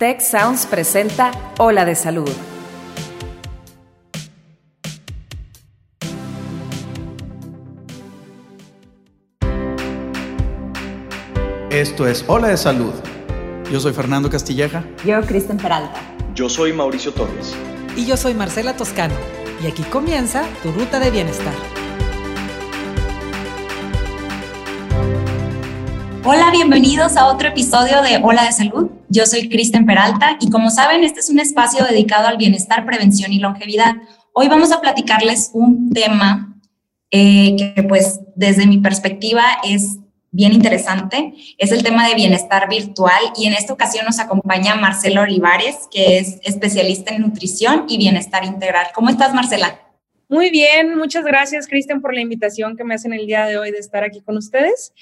Tech Sounds presenta Ola de Salud. Esto es Ola de Salud. Yo soy Fernando Castilleja. Yo, Kristen Peralta. Yo soy Mauricio Torres. Y yo soy Marcela Toscano. Y aquí comienza tu ruta de bienestar. Hola, bienvenidos a otro episodio de Hola de Salud. Yo soy Kristen Peralta y como saben, este es un espacio dedicado al bienestar, prevención y longevidad. Hoy vamos a platicarles un tema eh, que pues desde mi perspectiva es bien interesante. Es el tema de bienestar virtual y en esta ocasión nos acompaña Marcela Olivares, que es especialista en nutrición y bienestar integral. ¿Cómo estás, Marcela? Muy bien, muchas gracias, Kristen, por la invitación que me hacen el día de hoy de estar aquí con ustedes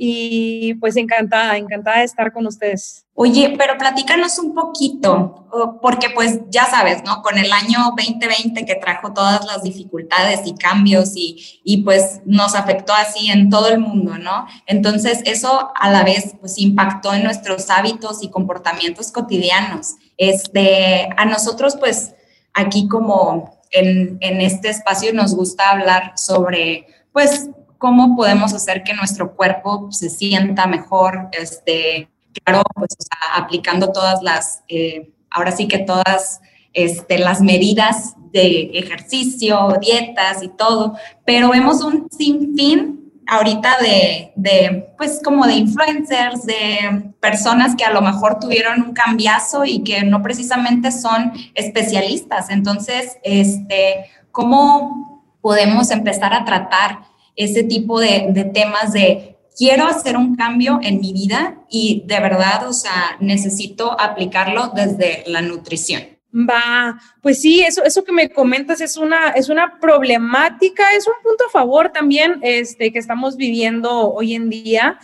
y pues encantada, encantada de estar con ustedes. Oye, pero platícanos un poquito, porque pues ya sabes, ¿no? Con el año 2020 que trajo todas las dificultades y cambios y, y pues nos afectó así en todo el mundo, ¿no? Entonces eso a la vez pues impactó en nuestros hábitos y comportamientos cotidianos. Este, a nosotros pues aquí como en, en este espacio nos gusta hablar sobre pues cómo podemos hacer que nuestro cuerpo se sienta mejor, este, claro, pues aplicando todas las, eh, ahora sí que todas este, las medidas de ejercicio, dietas y todo, pero vemos un sinfín ahorita de, de, pues como de influencers, de personas que a lo mejor tuvieron un cambiazo y que no precisamente son especialistas. Entonces, este, ¿cómo podemos empezar a tratar ese tipo de, temas de quiero hacer un cambio en mi vida y de verdad, o sea, necesito aplicarlo desde la nutrición. Va, pues sí, eso, eso que me comentas es una, es una problemática, es un punto a favor también este, que estamos viviendo hoy en día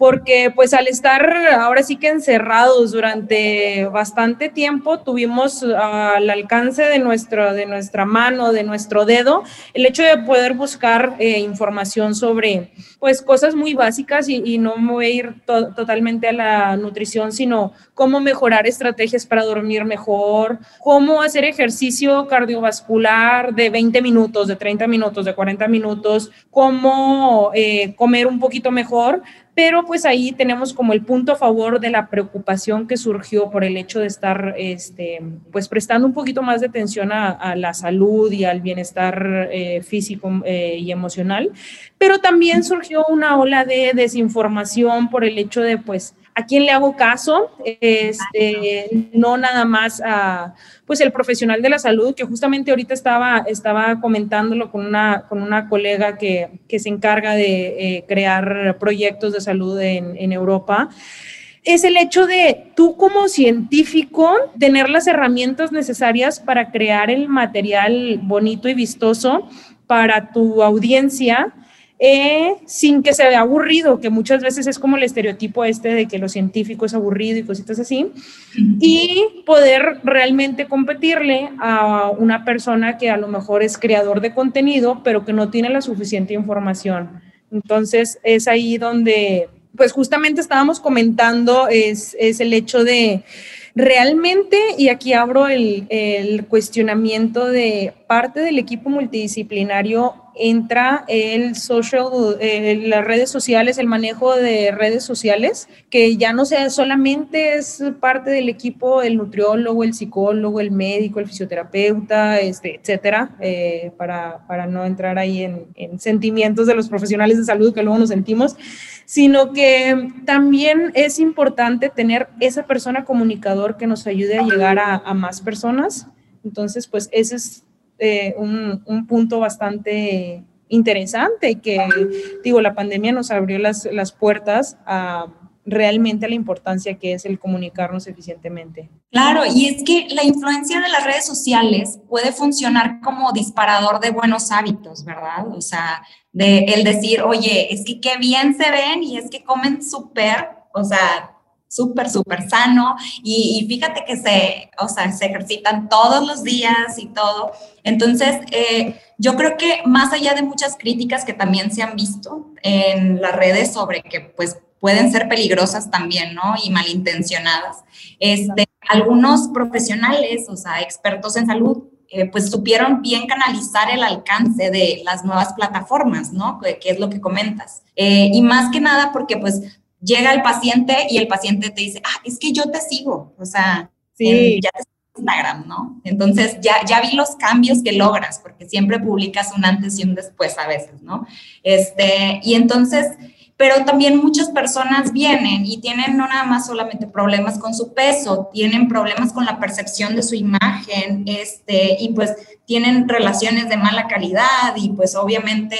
porque pues al estar ahora sí que encerrados durante bastante tiempo, tuvimos al alcance de, nuestro, de nuestra mano, de nuestro dedo, el hecho de poder buscar eh, información sobre pues cosas muy básicas y, no me voy a ir totalmente a la nutrición, sino cómo mejorar estrategias para dormir mejor, cómo hacer ejercicio cardiovascular de 20 minutos, de 30 minutos, de 40 minutos, cómo eh, comer un poquito mejor pero pues ahí tenemos como el punto a favor de la preocupación que surgió por el hecho de estar este, pues prestando un poquito más de atención a, la salud y al bienestar eh, físico eh, y emocional, pero también surgió una ola de desinformación por el hecho de pues a quién le hago caso, este, no nada más a pues el profesional de la salud, que justamente ahorita estaba, estaba comentándolo con una, con una colega que, se encarga de eh, crear proyectos de salud en, en Europa. Es el hecho de tú como científico tener las herramientas necesarias para crear el material bonito y vistoso para tu audiencia eh, sin que se vea aburrido, que muchas veces es como el estereotipo este de que lo científico es aburrido y cositas así, y poder realmente competirle a una persona que a lo mejor es creador de contenido, pero que no tiene la suficiente información. Entonces es ahí donde, pues justamente estábamos comentando, es, es el hecho de realmente, y aquí abro el, el cuestionamiento de parte del equipo multidisciplinario entra el social, eh, las redes sociales, el manejo de redes sociales, que ya no sea solamente es parte del equipo el nutriólogo, el psicólogo, el médico, el fisioterapeuta, este, etcétera, eh, para, para, no entrar ahí en, en, sentimientos de los profesionales de salud que luego nos sentimos, sino que también es importante tener esa persona comunicador que nos ayude a llegar a, a más personas. Entonces, pues ese es eh, un, un, punto bastante interesante que, digo, la pandemia nos abrió las, las puertas a realmente la importancia que es el comunicarnos eficientemente. Claro, y es que la influencia de las redes sociales puede funcionar como disparador de buenos hábitos, ¿verdad? O sea, de el decir, oye, es que qué bien se ven y es que comen súper, o sea, súper, súper sano y, fíjate que se, o sea, se ejercitan todos los días y todo. Entonces, eh, yo creo que más allá de muchas críticas que también se han visto en las redes sobre que pues pueden ser peligrosas también, ¿no? Y malintencionadas, este, algunos profesionales, o sea, expertos en salud, eh, pues supieron bien canalizar el alcance de las nuevas plataformas, ¿no? Que, es lo que comentas. Eh, y más que nada porque pues llega el paciente y el paciente te dice, ah, es que yo te sigo, o sea, sí. ya te Instagram, ¿no? Entonces ya, ya vi los cambios que logras, porque siempre publicas un antes y un después a veces, ¿no? Este, y entonces, pero también muchas personas vienen y tienen no nada más solamente problemas con su peso, tienen problemas con la percepción de su imagen, este, y pues tienen relaciones de mala calidad y pues obviamente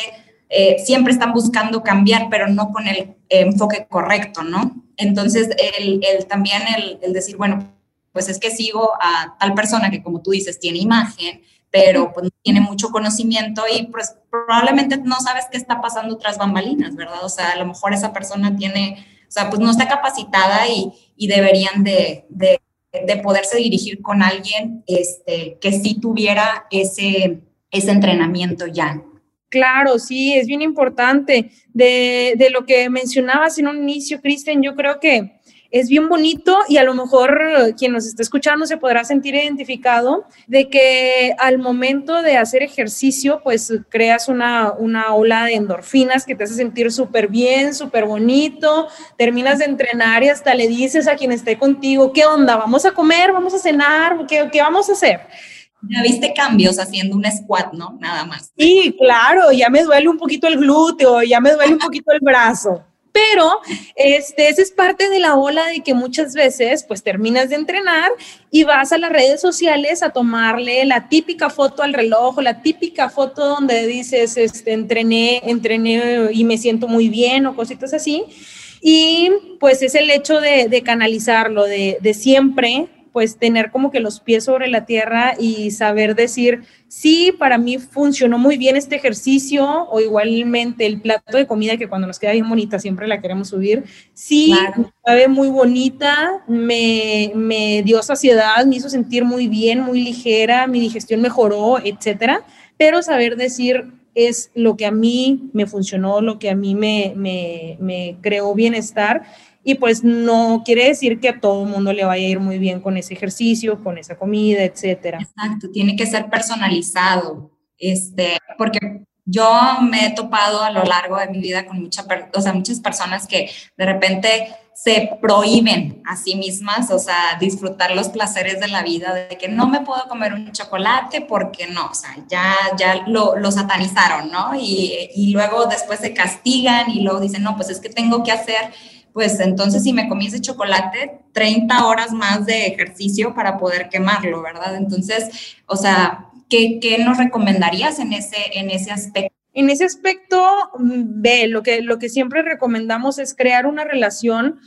eh, siempre están buscando cambiar, pero no con el enfoque correcto, ¿no? Entonces, el, el también el, el decir, bueno, pues es que sigo a tal persona que como tú dices tiene imagen, pero pues tiene mucho conocimiento y pues probablemente no sabes qué está pasando tras bambalinas, ¿verdad? O sea, a lo mejor esa persona tiene, o sea, pues no está capacitada y, y deberían de, de, de, poderse dirigir con alguien este, que sí tuviera ese, ese entrenamiento ya. Claro, sí, es bien importante. De, de lo que mencionabas en un inicio, Kristen, yo creo que es bien bonito y a lo mejor quien nos está escuchando se podrá sentir identificado de que al momento de hacer ejercicio, pues creas una, una ola de endorfinas que te hace sentir súper bien, súper bonito, terminas de entrenar y hasta le dices a quien esté contigo, ¿qué onda? ¿Vamos a comer? ¿Vamos a cenar? ¿Qué, qué vamos a hacer? Ya viste cambios haciendo un squat, ¿no? Nada más. Sí, claro, ya me duele un poquito el glúteo, ya me duele un poquito el brazo. Pero este, esa es parte de la ola de que muchas veces pues terminas de entrenar y vas a las redes sociales a tomarle la típica foto al reloj la típica foto donde dices, este, entrené, entrené y me siento muy bien o cositas así. Y pues es el hecho de, canalizarlo, de siempre pues tener como que los pies sobre la tierra y saber decir, sí, para mí funcionó muy bien este ejercicio o igualmente el plato de comida que cuando nos queda bien bonita siempre la queremos subir, sí, me sabe muy bonita, me, me dio saciedad, me hizo sentir muy bien, muy ligera, mi digestión mejoró, etcétera, pero saber decir, es lo que a mí me funcionó, lo que a mí me, me, me creó bienestar y pues no quiere decir que a todo el mundo le vaya a ir muy bien con ese ejercicio, con esa comida, etcétera. Exacto, tiene que ser personalizado, este, porque yo me he topado a lo largo de mi vida con mucha, o sea, muchas personas que de repente se prohíben a sí mismas, o sea, disfrutar los placeres de la vida, de que no me puedo comer un chocolate porque no, o sea, ya, ya lo, lo satanizaron, ¿no? Y, y luego después se castigan y luego dicen, no, pues es que tengo que hacer pues entonces si me comí ese chocolate, 30 horas más de ejercicio para poder quemarlo, ¿verdad? Entonces, o sea, ¿qué, qué nos recomendarías en ese, en ese aspecto? En ese aspecto, mm, ve, lo que, lo que siempre recomendamos es crear una relación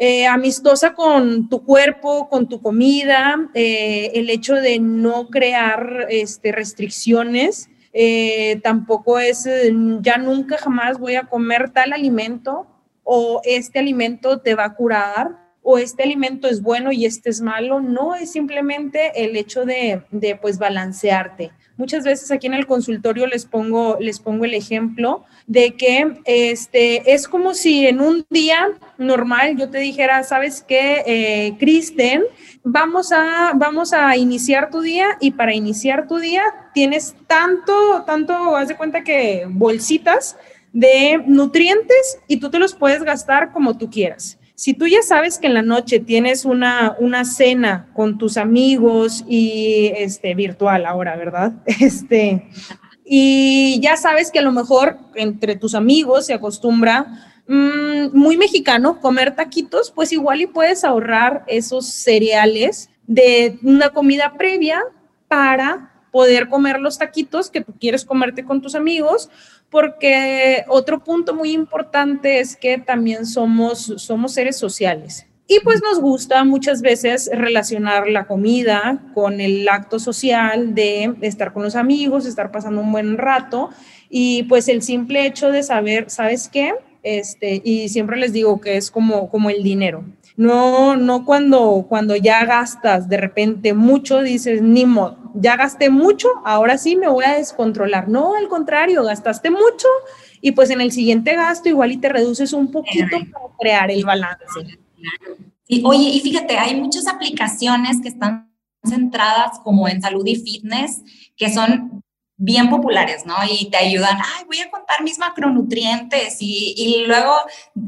eh, amistosa con tu cuerpo, con tu comida, eh, el hecho de no crear este, restricciones. Eh, tampoco es, ya nunca jamás voy a comer tal alimento o este alimento te va a curar o este alimento es bueno y este es malo, no es simplemente el hecho de, de, pues balancearte. Muchas veces aquí en el consultorio les pongo, les pongo el ejemplo de que este, es como si en un día normal yo te dijera, ¿sabes qué, eh, Kristen? Vamos a, vamos a iniciar tu día y para iniciar tu día tienes tanto, tanto, haz de cuenta que bolsitas de nutrientes y tú te los puedes gastar como tú quieras. Si tú ya sabes que en la noche tienes una, una cena con tus amigos y este virtual ahora, ¿verdad? Este y ya sabes que a lo mejor entre tus amigos se acostumbra mm, muy mexicano comer taquitos, pues igual y puedes ahorrar esos cereales de una comida previa para poder comer los taquitos que tú quieres comerte con tus amigos porque otro punto muy importante es que también somos, somos seres sociales. Y pues nos gusta muchas veces relacionar la comida con el acto social de estar con los amigos, estar pasando un buen rato y pues el simple hecho de saber, ¿sabes qué? Este, y siempre les digo que es como, como el dinero. No, no cuando, cuando ya gastas de repente mucho, dices, ni modo, ya gasté mucho, ahora sí me voy a descontrolar. No, al contrario, gastaste mucho y pues en el siguiente gasto igual y te reduces un poquito para crear el balance. Oye, y fíjate, hay muchas aplicaciones que están centradas como en salud y fitness, que son bien populares, ¿no? Y te ayudan, ay, voy a contar mis macronutrientes y, y, luego,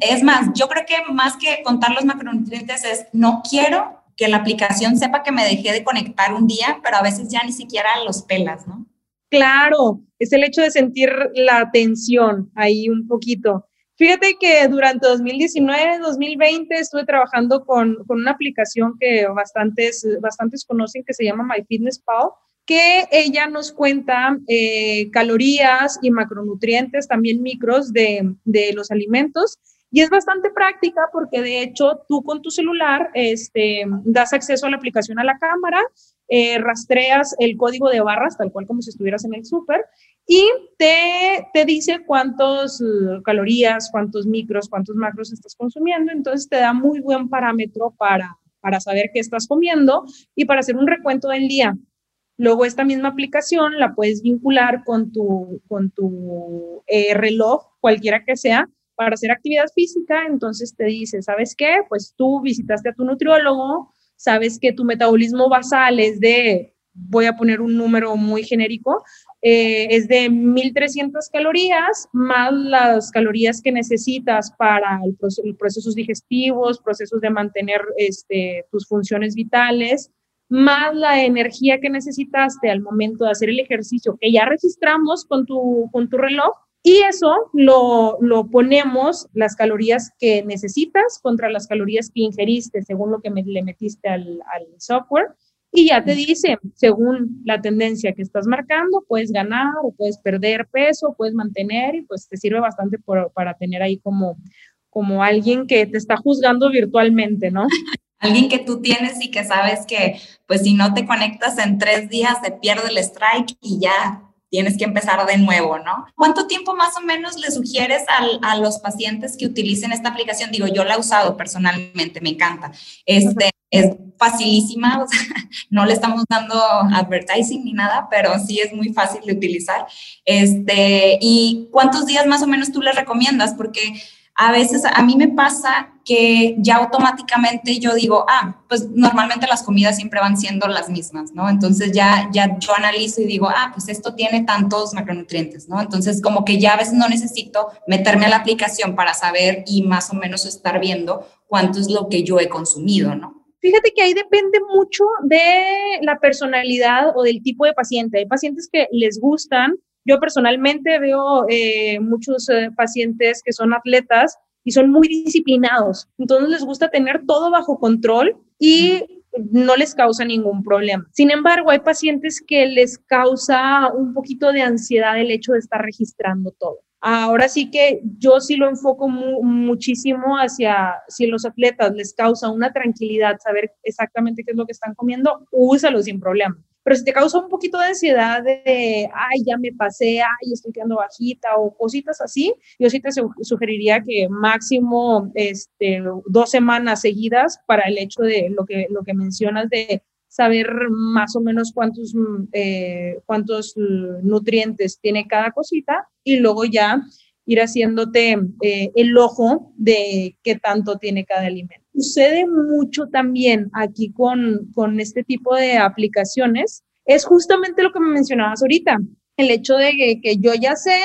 es más, yo creo que más que contar los macronutrientes es, no quiero que la aplicación sepa que me dejé de conectar un día, pero a veces ya ni siquiera los pelas, ¿no? Claro, es el hecho de sentir la tensión ahí un poquito. Fíjate que durante 2019, 2020 estuve trabajando con, con una aplicación que bastantes, bastantes conocen que se llama MyFitnessPal, que ella nos cuenta eh, calorías y macronutrientes, también micros de, de, los alimentos. Y es bastante práctica porque de hecho tú con tu celular este, das acceso a la aplicación a la cámara, eh, rastreas el código de barras, tal cual como si estuvieras en el súper, y te, te dice cuántos uh, calorías, cuántos micros, cuántos macros estás consumiendo. Entonces te da muy buen parámetro para, para saber qué estás comiendo y para hacer un recuento del día. Luego esta misma aplicación la puedes vincular con tu, con tu eh, reloj, cualquiera que sea, para hacer actividad física. Entonces te dice, ¿sabes qué? Pues tú visitaste a tu nutriólogo, sabes que tu metabolismo basal es de, voy a poner un número muy genérico, eh, es de 1300 calorías más las calorías que necesitas para el procesos digestivos, procesos de mantener este, tus funciones vitales, más la energía que necesitaste al momento de hacer el ejercicio que ya registramos con tu, con tu reloj. Y eso lo, lo ponemos, las calorías que necesitas contra las calorías que ingeriste según lo que me, le metiste al, al software y ya te dice, según la tendencia que estás marcando, puedes ganar o puedes perder peso, puedes mantener y pues te sirve bastante para tener ahí como, como alguien que te está juzgando virtualmente, ¿no? alguien que tú tienes y que sabes que pues si no te conectas en tres días se pierde el strike y ya tienes que empezar de nuevo, ¿no? ¿Cuánto tiempo más o menos le sugieres a los pacientes que utilicen esta aplicación? Digo, yo la he usado personalmente, me encanta. Este, es facilísima, o sea, no le estamos dando advertising ni nada, pero sí es muy fácil de utilizar. Este, ¿Y cuántos días más o menos tú le recomiendas? Porque a veces a mí me pasa que ya automáticamente yo digo, ah, pues normalmente las comidas siempre van siendo las mismas, ¿no? Entonces ya, ya yo analizo y digo, ah, pues esto tiene tantos macronutrientes, ¿no? Entonces como que ya a veces no necesito meterme a la aplicación para saber y más o menos estar viendo cuánto es lo que yo he consumido, ¿no? Fíjate que ahí depende mucho de la personalidad o del tipo de paciente. Hay pacientes que les gustan yo personalmente veo eh, muchos eh, pacientes que son atletas y son muy disciplinados, entonces les gusta tener todo bajo control y no les causa ningún problema. Sin embargo, hay pacientes que les causa un poquito de ansiedad el hecho de estar registrando todo. Ahora sí que yo sí lo enfoco muchísimo hacia si los atletas les causa una tranquilidad saber exactamente qué es lo que están comiendo, úsalo sin problema. Pero si te causa un poquito de ansiedad de, ay, ya me pasé, ay, estoy quedando bajita o cositas así, yo sí te sugeriría que máximo este, dos semanas seguidas para el hecho de lo que, lo que mencionas de saber más o menos cuántos, eh, cuántos nutrientes tiene cada cosita y luego ya ir haciéndote eh, el ojo de qué tanto tiene cada alimento. Sucede mucho también aquí con, con este tipo de aplicaciones. Es justamente lo que me mencionabas ahorita, el hecho de que, yo ya sé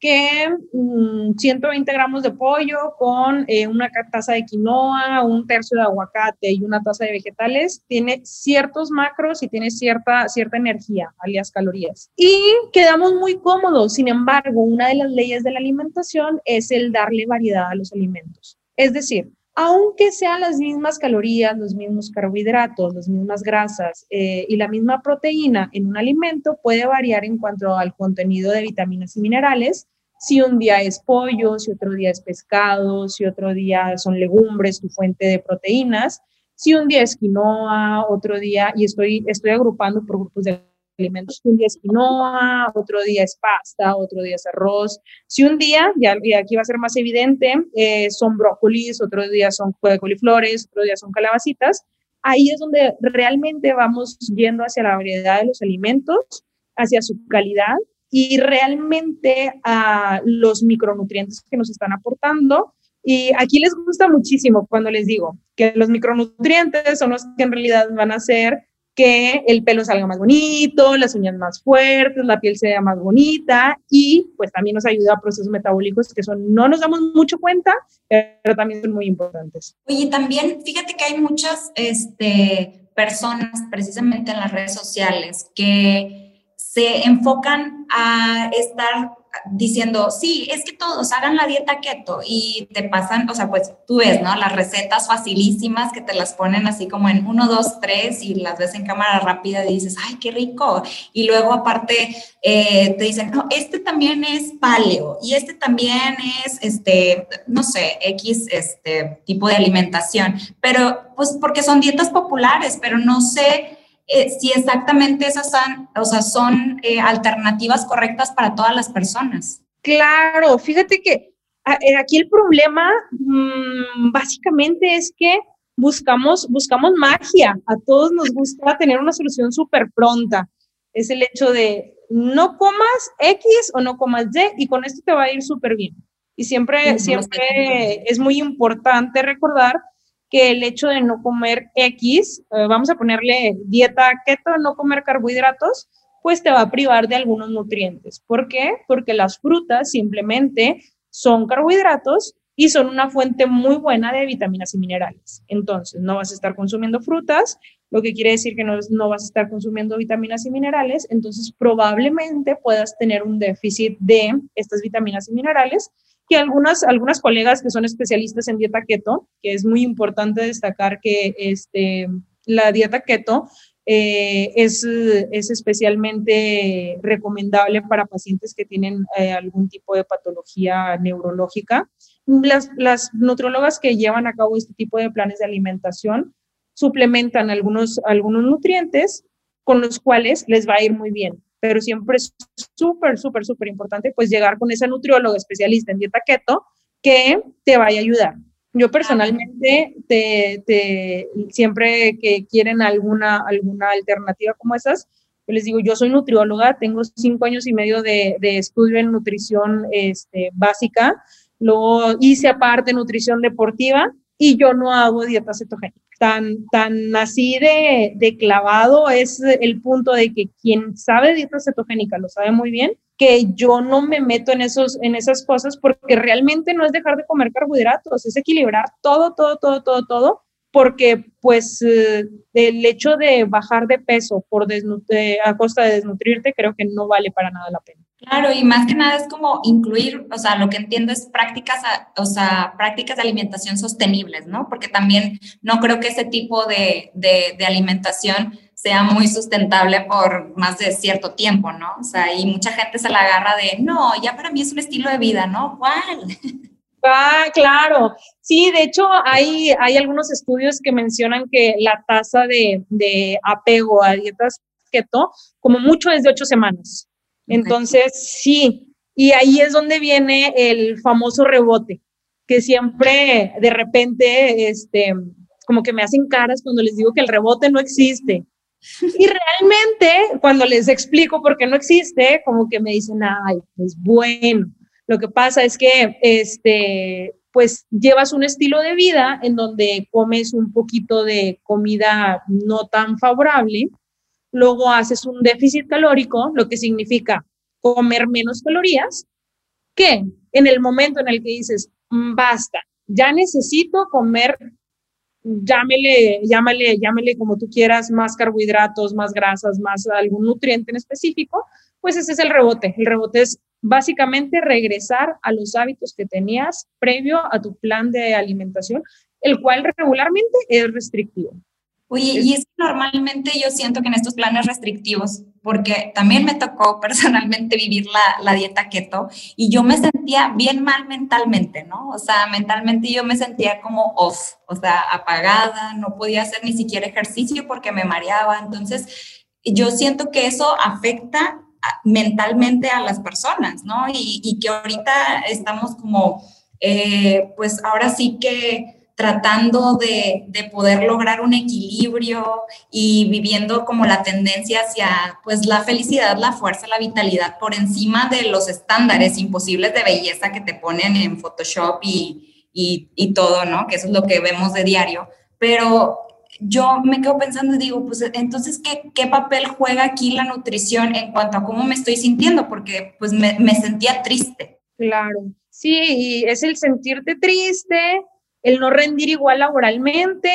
que 120 mm, gramos de pollo con eh, una taza de quinoa, un tercio de aguacate y una taza de vegetales tiene ciertos macros y tiene cierta, cierta energía, alias calorías. Y quedamos muy cómodos. Sin embargo, una de las leyes de la alimentación es el darle variedad a los alimentos. Es decir, aunque sean las mismas calorías, los mismos carbohidratos, las mismas grasas eh, y la misma proteína en un alimento, puede variar en cuanto al contenido de vitaminas y minerales. Si un día es pollo, si otro día es pescado, si otro día son legumbres, tu fuente de proteínas, si un día es quinoa, otro día, y estoy, estoy agrupando por grupos de alimentos. Un día es quinoa, otro día es pasta, otro día es arroz. Si un día, ya, aquí va a ser más evidente, eh, son brócolis, otro día son coliflores, otro día son calabacitas, ahí es donde realmente vamos yendo hacia la variedad de los alimentos, hacia su calidad y realmente a los micronutrientes que nos están aportando Y aquí les gusta muchísimo cuando les digo que los micronutrientes son los que en realidad van a hacer que el pelo salga más bonito, las uñas más fuertes, la piel sea más bonita y pues también nos ayuda a procesos metabólicos que son, no nos damos mucho cuenta, pero también son muy importantes. Oye, también fíjate que hay muchas este, personas precisamente en las redes sociales que se enfocan a estar diciendo, sí, es que todos hagan la dieta keto y te pasan, o sea, pues tú ves, ¿no? Las recetas facilísimas que te las ponen así como en uno, dos, tres y las ves en cámara rápida y dices, ay, qué rico. Y luego aparte eh, te dicen, no, este también es paleo y este también es, este, no sé, X este, tipo de alimentación, pero pues porque son dietas populares, pero no sé eh, si exactamente esas son, o sea, son eh, alternativas correctas para todas las personas. Claro, fíjate que eh, aquí el problema mm, básicamente es que buscamos, buscamos magia. A todos nos gusta tener una solución súper pronta. Es el hecho de no comas X o no comas Y y con esto te va a ir súper bien. Y siempre, siempre es muy importante recordar que el hecho de no comer X, eh, vamos a ponerle dieta keto, no comer carbohidratos, pues te va a privar de algunos nutrientes. ¿Por qué? Porque las frutas simplemente son carbohidratos y son una fuente muy buena de vitaminas y minerales. Entonces, no vas a estar consumiendo frutas, lo que quiere decir que no, no vas a estar consumiendo vitaminas y minerales, entonces probablemente puedas tener un déficit de estas vitaminas y minerales que algunas, algunas colegas que son especialistas en dieta keto, que es muy importante destacar que este, la dieta keto eh, es, es, especialmente recomendable para pacientes que tienen eh, algún tipo de patología neurológica. Las, las nutriólogas que llevan a cabo este tipo de planes de alimentación suplementan algunos, algunos nutrientes con los cuales les va a ir muy bien pero siempre es súper, súper, súper importante pues llegar con esa nutrióloga especialista en dieta keto que te vaya a ayudar. Yo personalmente, te, te, siempre que quieren alguna, alguna alternativa como esas, yo les digo, yo soy nutrióloga, tengo cinco años y medio de, de estudio en nutrición este, básica, luego hice aparte nutrición deportiva y yo no hago dieta cetogénica tan, tan así de, de, clavado es el punto de que quien sabe dieta cetogénica lo sabe muy bien, que yo no me meto en, esos, en esas cosas porque realmente no es dejar de comer carbohidratos, es equilibrar todo, todo, todo, todo, todo, porque pues eh, el hecho de bajar de peso por a costa de desnutrirte creo que no vale para nada la pena. Claro, y más que nada es como incluir, o sea, lo que entiendo es prácticas, o sea, prácticas de alimentación sostenibles, ¿no? Porque también no creo que ese tipo de, de, de, alimentación sea muy sustentable por más de cierto tiempo, ¿no? O sea, y mucha gente se la agarra de, no, ya para mí es un estilo de vida, ¿no? ¿Cuál? Ah, claro. Sí, de hecho, hay, hay algunos estudios que mencionan que la tasa de, de apego a dietas keto, como mucho es de ocho semanas. Entonces, sí, y ahí es donde viene el famoso rebote, que siempre de repente, este, como que me hacen caras cuando les digo que el rebote no existe. Y realmente, cuando les explico por qué no existe, como que me dicen, ay, pues bueno, lo que pasa es que, este, pues llevas un estilo de vida en donde comes un poquito de comida no tan favorable, luego haces un déficit calórico, lo que significa comer menos calorías, que en el momento en el que dices, mm, basta, ya necesito comer, llámele, llámale, llámele como tú quieras, más carbohidratos, más grasas, más algún nutriente en específico, pues ese es el rebote. El rebote es básicamente regresar a los hábitos que tenías previo a tu plan de alimentación, el cual regularmente es restrictivo. Oye, y es que normalmente yo siento que en estos planes restrictivos, porque también me tocó personalmente vivir la, la, dieta keto y yo me sentía bien mal mentalmente, ¿no? O sea, mentalmente yo me sentía como off, o sea, apagada, no podía hacer ni siquiera ejercicio porque me mareaba. Entonces, yo siento que eso afecta mentalmente a las personas, ¿no? Y, que ahorita estamos como, eh, pues ahora sí que tratando de, de, poder lograr un equilibrio y viviendo como la tendencia hacia pues la felicidad, la fuerza, la vitalidad por encima de los estándares imposibles de belleza que te ponen en Photoshop y, y, y todo, ¿no? Que eso es lo que vemos de diario. Pero yo me quedo pensando y digo, pues entonces, ¿qué, ¿qué, papel juega aquí la nutrición en cuanto a cómo me estoy sintiendo? Porque pues me, me sentía triste. Claro, sí, es el sentirte triste, el no rendir igual laboralmente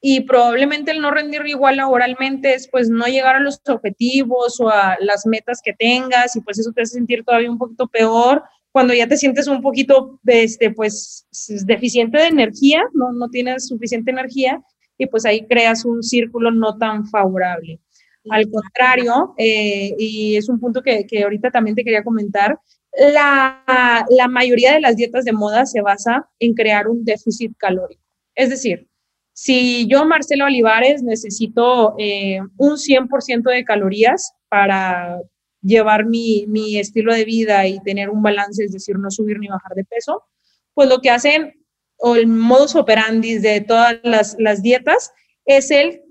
y probablemente el no rendir igual laboralmente es pues no llegar a los objetivos o a las metas que tengas y pues eso te hace sentir todavía un poquito peor cuando ya te sientes un poquito este pues deficiente de energía, no, no tienes suficiente energía y pues ahí creas un círculo no tan favorable. Al contrario, eh, y es un punto que, que, ahorita también te quería comentar, la, la mayoría de las dietas de moda se basa en crear un déficit calórico. Es decir, si yo, Marcelo Olivares, necesito eh, un 100% de calorías para llevar mi, mi, estilo de vida y tener un balance, es decir, no subir ni bajar de peso, pues lo que hacen o el modus operandi de todas las, dietas es el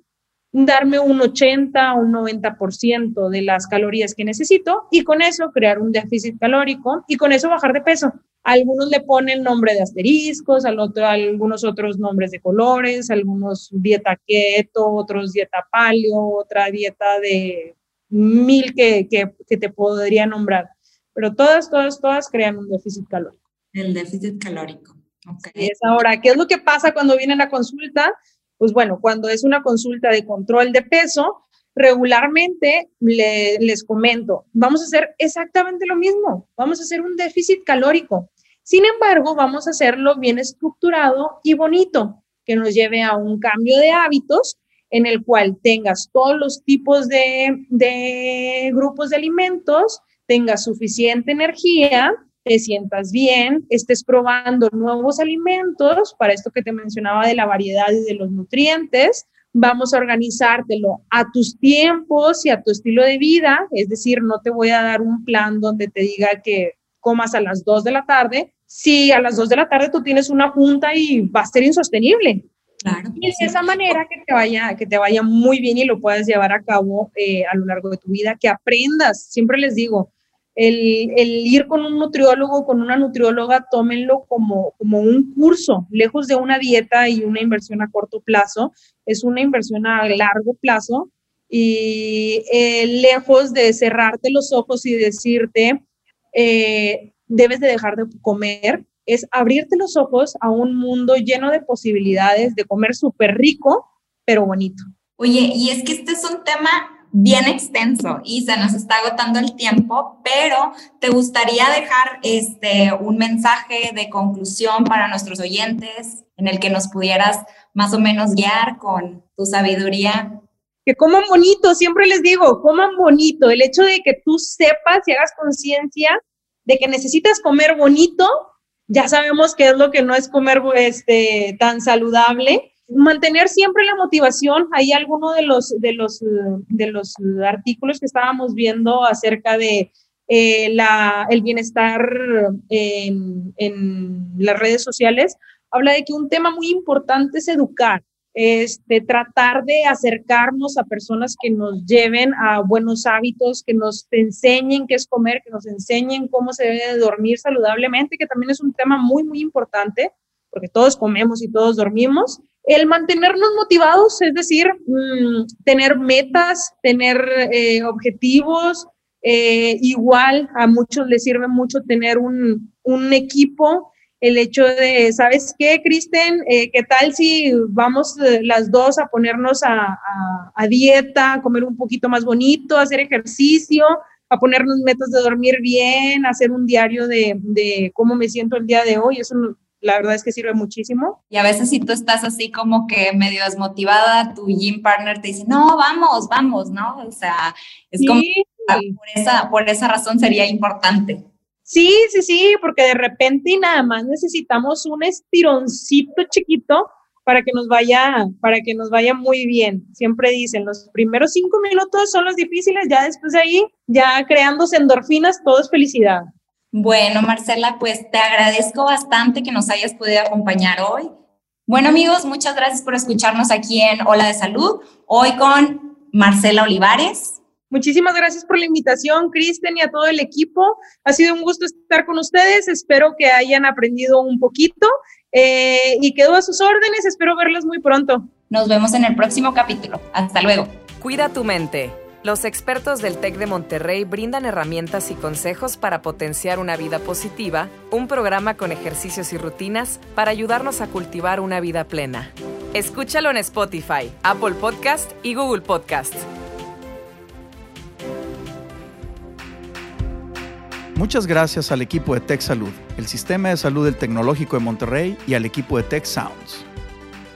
darme un 80 o un 90% de las calorías que necesito y con eso crear un déficit calórico y con eso bajar de peso. Algunos le ponen nombre de asteriscos, al otro, algunos otros nombres de colores, algunos dieta keto, otros dieta paleo, otra dieta de mil que, que, que te podría nombrar. Pero todas, todas, todas crean un déficit calórico. El déficit calórico. Okay. Es ahora, ¿qué es lo que pasa cuando vienen a consulta? Pues bueno, cuando es una consulta de control de peso, regularmente le, les comento, vamos a hacer exactamente lo mismo, vamos a hacer un déficit calórico. Sin embargo, vamos a hacerlo bien estructurado y bonito, que nos lleve a un cambio de hábitos en el cual tengas todos los tipos de, de grupos de alimentos, tengas suficiente energía, te sientas bien, estés probando nuevos alimentos, para esto que te mencionaba de la variedad y de los nutrientes, vamos a organizártelo a tus tiempos y a tu estilo de vida, es decir, no te voy a dar un plan donde te diga que comas a las 2 de la tarde, si a las 2 de la tarde tú tienes una junta y va a ser insostenible. Claro, y de esa manera que te vaya, que te vaya muy bien y lo puedas llevar a cabo eh, a lo largo de tu vida, que aprendas, siempre les digo, el, ir con un nutriólogo, con una nutrióloga, tómenlo como, como un curso, lejos de una dieta y una inversión a corto plazo, es una inversión a largo plazo y eh, lejos de cerrarte los ojos y decirte, eh, debes de dejar de comer, es abrirte los ojos a un mundo lleno de posibilidades de comer súper rico, pero bonito. Oye, y es que este es un tema bien extenso y se nos está agotando el tiempo, pero ¿te gustaría dejar este, un mensaje de conclusión para nuestros oyentes en el que nos pudieras más o menos guiar con tu sabiduría? Que coman bonito, siempre les digo, coman bonito. El hecho de que tú sepas y hagas conciencia de que necesitas comer bonito, ya sabemos que es lo que no es comer este, tan saludable mantener siempre la motivación. Hay alguno de los, de los, de los artículos que estábamos viendo acerca de eh, la, el bienestar en, en, las redes sociales, habla de que un tema muy importante es educar, este, tratar de acercarnos a personas que nos lleven a buenos hábitos, que nos enseñen qué es comer, que nos enseñen cómo se debe dormir saludablemente, que también es un tema muy, muy importante, porque todos comemos y todos dormimos, el mantenernos motivados, es decir, mm, tener metas, tener eh, objetivos, eh, igual a muchos les sirve mucho tener un, equipo, el hecho de, ¿sabes qué, Kristen? Eh, ¿Qué tal si vamos las dos a ponernos a, dieta, a comer un poquito más bonito, a hacer ejercicio, a ponernos metas de dormir bien, a hacer un diario de, de cómo me siento el día de hoy? Eso la verdad es que sirve muchísimo. Y a veces si tú estás así como que medio desmotivada, tu gym partner te dice, no, vamos, vamos, ¿no? O sea, es como por esa, por esa razón sería importante. Sí, sí, sí, porque de repente nada más necesitamos un estironcito chiquito para que nos vaya, para que nos vaya muy bien. Siempre dicen, los primeros cinco minutos son los difíciles, ya después de ahí, ya creándose endorfinas, todo es felicidad. Bueno, Marcela, pues te agradezco bastante que nos hayas podido acompañar hoy. Bueno, amigos, muchas gracias por escucharnos aquí en Hola de Salud, hoy con Marcela Olivares. Muchísimas gracias por la invitación, Kristen, y a todo el equipo. Ha sido un gusto estar con ustedes. Espero que hayan aprendido un poquito Eh, y quedo a sus órdenes, espero verlos muy pronto. Nos vemos en el próximo capítulo. Hasta luego. Cuida tu mente. Los expertos del TEC de Monterrey brindan herramientas y consejos para potenciar una vida positiva, un programa con ejercicios y rutinas para ayudarnos a cultivar una vida plena. Escúchalo en Spotify, Apple Podcast y Google Podcast. Muchas gracias al equipo de Tech Salud, el sistema de salud del Tecnológico de Monterrey y al equipo de Tech Sounds.